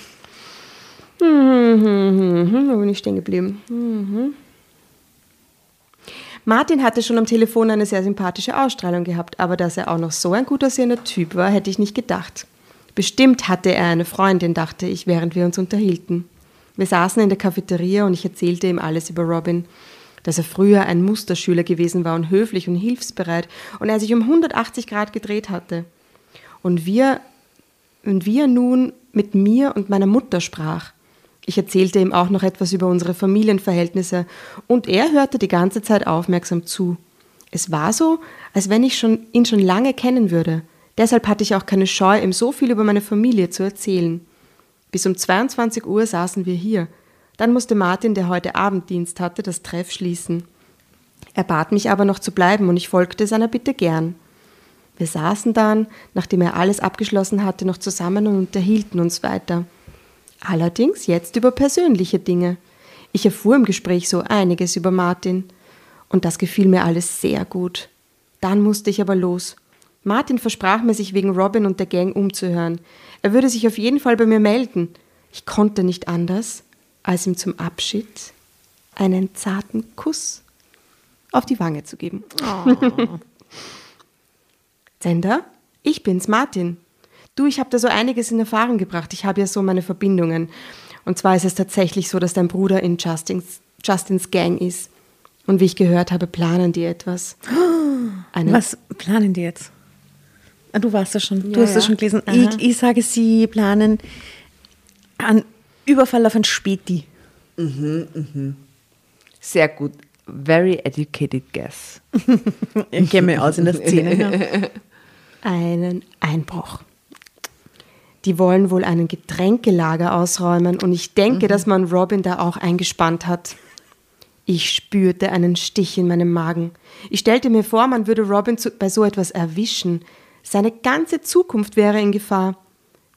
Hm, hm, hm, wo bin ich stehen geblieben? Mhm. Martin hatte schon am Telefon eine sehr sympathische Ausstrahlung gehabt, aber dass er auch noch so ein gut aussehender Typ war, hätte ich nicht gedacht. Bestimmt hatte er eine Freundin, dachte ich, während wir uns unterhielten. Wir saßen in der Cafeteria und ich erzählte ihm alles über Robin, dass er früher ein Musterschüler gewesen war und höflich und hilfsbereit und er sich um 180 Grad gedreht hatte. Und wir und wie nun mit mir und meiner Mutter sprach. Ich erzählte ihm auch noch etwas über unsere Familienverhältnisse und er hörte die ganze Zeit aufmerksam zu. Es war so, als wenn ich schon, ihn schon lange kennen würde. Deshalb hatte ich auch keine Scheu, ihm so viel über meine Familie zu erzählen. Bis um 22 Uhr saßen wir hier. Dann musste Martin, der heute Abenddienst hatte, das Treff schließen. Er bat mich aber noch zu bleiben und ich folgte seiner Bitte gern. Wir saßen dann, nachdem er alles abgeschlossen hatte, noch zusammen und unterhielten uns weiter. Allerdings jetzt über persönliche Dinge. Ich erfuhr im Gespräch so einiges über Martin. Und das gefiel mir alles sehr gut. Dann musste ich aber los. Martin versprach mir, sich wegen Robin und der Gang umzuhören. Er würde sich auf jeden Fall bei mir melden. Ich konnte nicht anders, als ihm zum Abschied einen zarten Kuss auf die Wange zu geben. Oh. Sender, ich bin's, Martin. Du, ich habe da so einiges in Erfahrung gebracht. Ich habe ja so meine Verbindungen. Und zwar ist es tatsächlich so, dass dein Bruder in Justins, Justins Gang ist. Und wie ich gehört habe, planen die etwas. Eine Was planen die jetzt? Ah, du warst ja schon, du Ja, hast das ja. schon gelesen. Ich, ich sage, sie planen einen Überfall auf ein Späti. Sehr gut. Very educated guess. Ich kenne mich aus in der Szene. Ja. einen Einbruch. Die wollen wohl einen Getränkelager ausräumen und ich denke, dass man Robin da auch eingespannt hat. Ich spürte einen Stich in meinem Magen. Ich stellte mir vor, man würde Robin zu, bei so etwas erwischen. Seine ganze Zukunft wäre in Gefahr.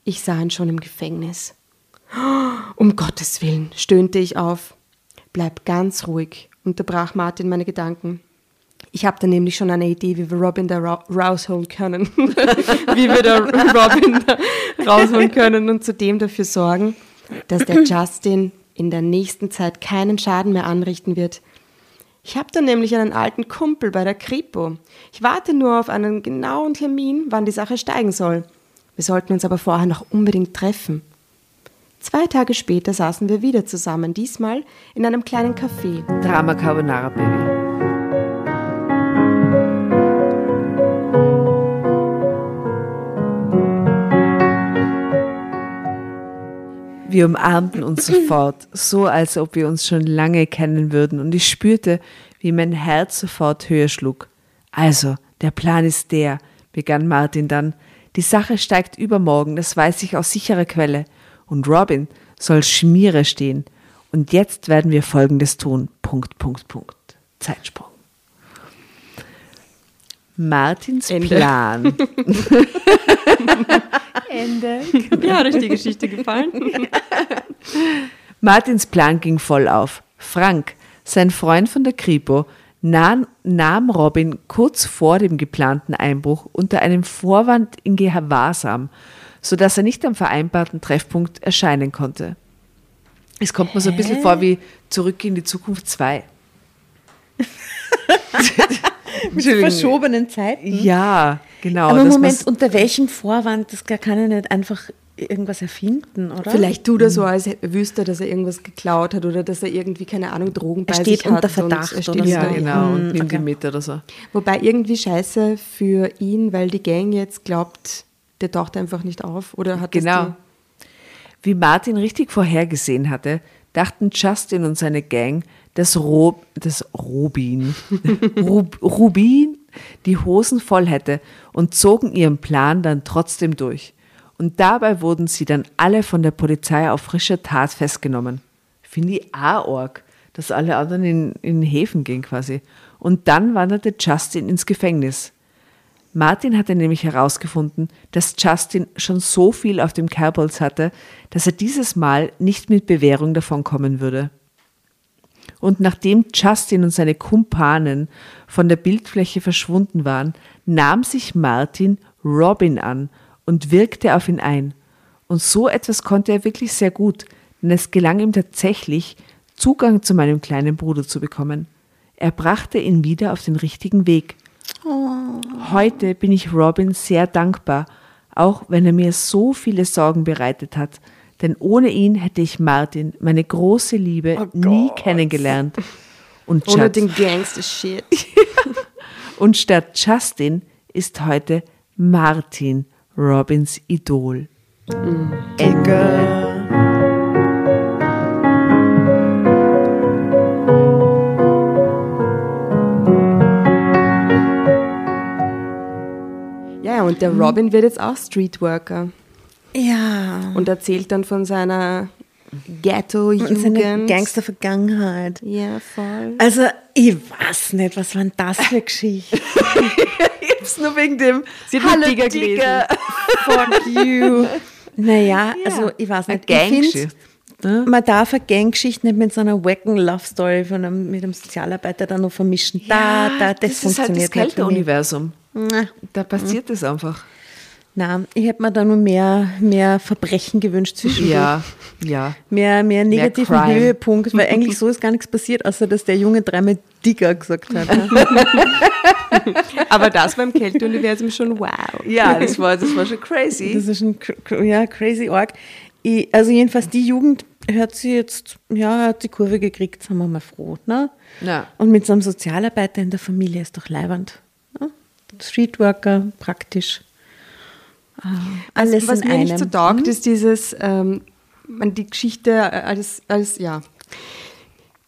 Ich sah ihn schon im Gefängnis. Um Gottes Willen, stöhnte ich auf. Bleib ganz ruhig, unterbrach Martin meine Gedanken. Ich habe da nämlich schon eine Idee, wie wir Robin da ra rausholen können. wie wir da Robin da rausholen können und zudem dafür sorgen, dass der Justin in der nächsten Zeit keinen Schaden mehr anrichten wird. Ich habe da nämlich einen alten Kumpel bei der Kripo. Ich warte nur auf einen genauen Termin, wann die Sache steigen soll. Wir sollten uns aber vorher noch unbedingt treffen. Zwei Tage später saßen wir wieder zusammen, diesmal in einem kleinen Café. Drama Carbonara Baby. Wir umarmten uns sofort, so als ob wir uns schon lange kennen würden, und ich spürte, wie mein Herz sofort höher schlug. Also, der Plan ist der, begann Martin dann. Die Sache steigt übermorgen, das weiß ich aus sicherer Quelle. Und Robin soll Schmiere stehen. Und jetzt werden wir Folgendes tun. Punkt, Punkt, Punkt. Zeitsprung. Martins Ende. Plan. Mir hat euch die Geschichte gefallen. Martins Plan ging voll auf. Frank, sein Freund von der Kripo, nahm, nahm Robin kurz vor dem geplanten Einbruch unter einem Vorwand in Gewahrsam, sodass er nicht am vereinbarten Treffpunkt erscheinen konnte. Es kommt mir so ein bisschen vor wie Zurück in die Zukunft 2. Mit verschobenen Zeiten. Ja, genau. Aber Moment, unter welchem Vorwand? Das kann er nicht einfach irgendwas erfinden, oder? Vielleicht tut er so, als wüsste er, dass er irgendwas geklaut hat oder dass er irgendwie, keine Ahnung, Drogen bei Er steht sich hat. unter und Verdacht er steht ja, so. genau. Und Hm, nimmt okay. ihn mit oder so. Wobei irgendwie scheiße für ihn, weil die Gang jetzt glaubt, der taucht einfach nicht auf. Oder hat das Genau. Wie Martin richtig vorhergesehen hatte, dachten Justin und seine Gang, dass, Rob, dass Robin, Rub, Rubin die Hosen voll hätte und zogen ihren Plan dann trotzdem durch. Und dabei wurden sie dann alle von der Polizei auf frischer Tat festgenommen. Finde ich arg, dass alle anderen in, in Häfen gehen quasi. Und dann wanderte Justin ins Gefängnis. Martin hatte nämlich herausgefunden, dass Justin schon so viel auf dem Kerbholz hatte, dass er dieses Mal nicht mit Bewährung davonkommen würde. Und nachdem Justin und seine Kumpanen von der Bildfläche verschwunden waren, nahm sich Martin Robin an und wirkte auf ihn ein. Und so etwas konnte er wirklich sehr gut, denn es gelang ihm tatsächlich, Zugang zu meinem kleinen Bruder zu bekommen. Er brachte ihn wieder auf den richtigen Weg. Heute bin ich Robin sehr dankbar, auch wenn er mir so viele Sorgen bereitet hat. Denn ohne ihn hätte ich Martin, meine große Liebe, nie kennengelernt. Und Ohne statt, den Gangster-Shit. und statt Justin ist heute Martin Robins Idol. Ecke. Ja, ja, und der Robin wird jetzt auch Streetworker Ja. und erzählt dann von seiner Ghetto-Jugend. Gangster-Vergangenheit. Ja, voll. Also, ich weiß nicht, was waren das für Geschichten? hab's nur wegen dem Sie hat Hallo, Digger Digger. Fuck you. Naja, also ich weiß Eine nicht. Ich Ganggeschichte. ne? man darf eine Ganggeschichte nicht mit so einer wacken Love Story von einem, mit einem Sozialarbeiter dann noch vermischen. Da, da, das, das ist halt das funktioniert. Kälteuniversum. Da passiert es einfach. Na, ich hätte mir da nur mehr, mehr Verbrechen gewünscht zwischen Ja, ja. mehr, mehr negativen Crime. Höhepunkt, weil eigentlich so ist gar nichts passiert, außer dass der Junge dreimal Digger gesagt hat. ne? Aber das war im Kälteuniversum schon wow. Ja, das war, das war schon crazy. Das ist cr- ja, crazy arg. Ich, also jedenfalls die Jugend hört sie jetzt, ja, hat die Kurve gekriegt, sind wir mal froh. Ne? Ja. Und mit so einem Sozialarbeiter in der Familie ist doch leibernd. Ne? Streetworker, praktisch. Ah, Alles Also, was in mir einem. nicht so taugt, ist dieses, ähm, die Geschichte äh, als, als, ja,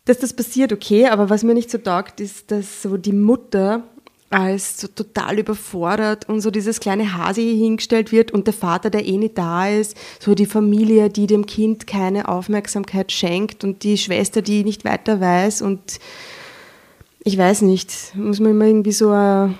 dass das passiert, okay, aber was mir nicht so taugt, ist, dass so die Mutter als so total überfordert und so dieses kleine Hase hier hingestellt wird und der Vater, der eh nicht da ist, so die Familie, die dem Kind keine Aufmerksamkeit schenkt und die Schwester, die nicht weiter weiß und ich weiß nicht, muss man immer irgendwie so eine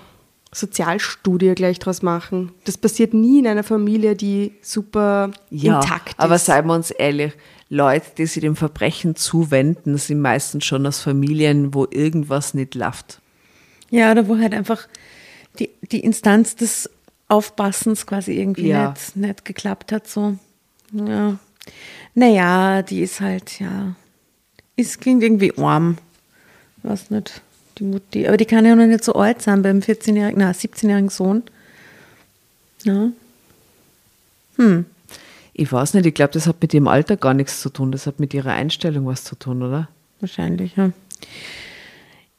Sozialstudie gleich draus machen. Das passiert nie in einer Familie, die super Ja, intakt aber ist. seien wir uns ehrlich, Leute, die sich dem Verbrechen zuwenden, sind meistens schon aus Familien, wo irgendwas nicht läuft. Ja, oder wo halt einfach die, die Instanz des Aufpassens quasi irgendwie Ja. nicht, nicht geklappt hat. So. Ja. Naja, die ist halt, ja. Ist klingt irgendwie arm. Weiß nicht, die Mutti. Aber die kann ja noch nicht so alt sein beim 14-jährigen, na, 17-jährigen Sohn. Ja. Ich weiß nicht, ich glaube, das hat mit ihrem Alter gar nichts zu tun. Das hat mit ihrer Einstellung was zu tun, oder? Wahrscheinlich, ja.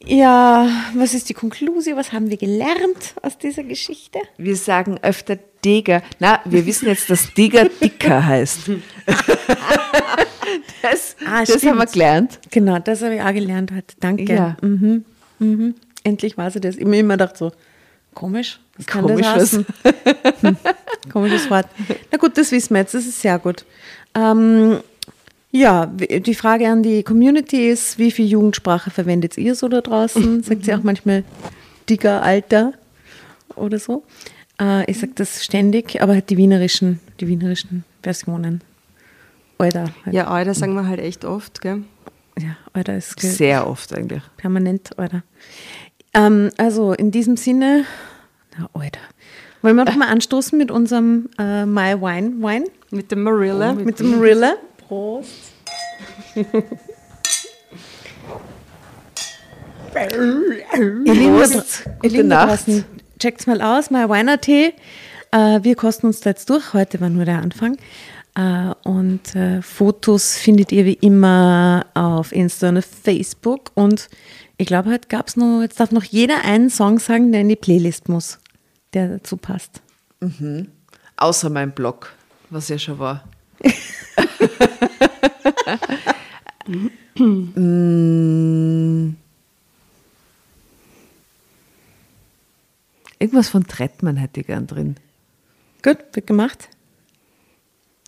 Ja, was ist die Konklusion? Was haben wir gelernt aus dieser Geschichte? Wir sagen öfter Digger. Na, wir wissen jetzt, dass Digger dicker heißt. das Ah, das haben wir gelernt. Genau, das habe ich auch gelernt heute. Danke. Ja. Mhm. Mhm. Endlich weiß ich das. Ich habe mir immer gedacht so, komisch, was kann Komisch, das? Hm. Komisches Wort. Na gut, das wissen wir jetzt, das ist sehr gut. Ähm, ja, die Frage an die Community ist, wie viel Jugendsprache verwendet ihr so da draußen? Sagt ihr auch manchmal Digger, Alter oder so? Äh, ich sage das ständig, aber halt die wienerischen, die wienerischen Versionen. Alter. Halt. Ja, Alter sagen wir halt echt oft, gell? Ja Alter ist Sehr oft eigentlich. permanent, oder? Ähm, also in diesem Sinne, na, Alter. Wollen wir doch mal anstoßen mit unserem äh, My Wine Wine? Mit dem Marilla. Mit dem Rilla. Prost. Ihr Lieben, ihr Gute Lieben draußen, checkt's mal aus, My Wine Tee. Äh, wir kosten uns da jetzt durch. Heute war nur der Anfang. Äh, und äh, Fotos findet ihr wie immer auf Insta und auf Facebook. Und ich glaube, heute gab es noch, jetzt darf noch jeder einen Song sagen, der in die Playlist muss, der dazu passt. Außer mein Blog, was ja schon war. Mm. Irgendwas von Trettmann hätte ich gern drin. Gut, wird gemacht.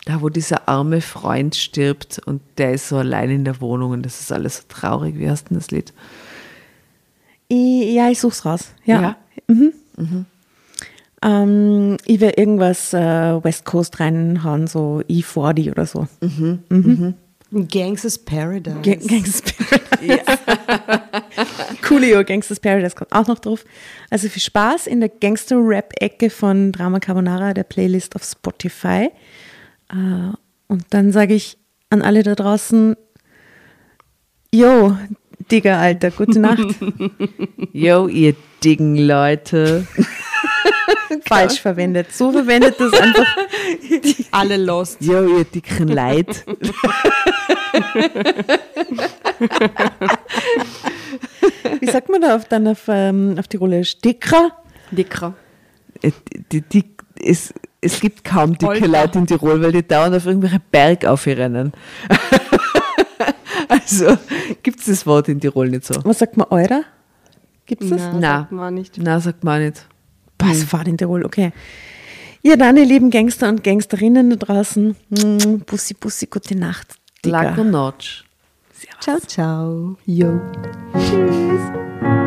Da, wo dieser arme Freund stirbt und der ist so allein in der Wohnung und das ist alles so traurig. Wie heißt denn das Lied? Ich, ja, ich such's raus. Ja. Ja. Mhm. Ähm, ich werde irgendwas äh, West Coast reinhauen, so E40 oder so. Gangsters Paradise. Ga- Gangsters Paradise. Coolio, Gangsters Paradise kommt auch noch drauf. Also viel Spaß in der Gangster-Rap-Ecke von Drama Carbonara, der Playlist auf Spotify. Äh, und dann sage ich an alle da draußen, yo, Digga, Alter, gute Nacht. Yo, ihr dicken Leute. Falsch verwendet. So verwendet das einfach. Alle lost. Yo, ihr dicken Leid. Wie sagt man da auf, dann auf, ähm, auf Tirolisch? Dicker? Dicker. Äh, die, die, es, es gibt kaum dicke Alter. Leute in Tirol, weil die dauernd auf irgendwelche Berg aufrennen. also gibt es das Wort in Tirol nicht so. Was sagt man, Eurer? Gibt es das? Na, Na. sagt man nicht. Na, sagt man nicht. Was fahrt in Tirol? Okay. Ja, dann, ihr lieben Gangster und Gangsterinnen da draußen. Mm, Bussi, Bussi, gute Nacht. Lago. Notch. Ciao, ciao. Yo. Tschüss.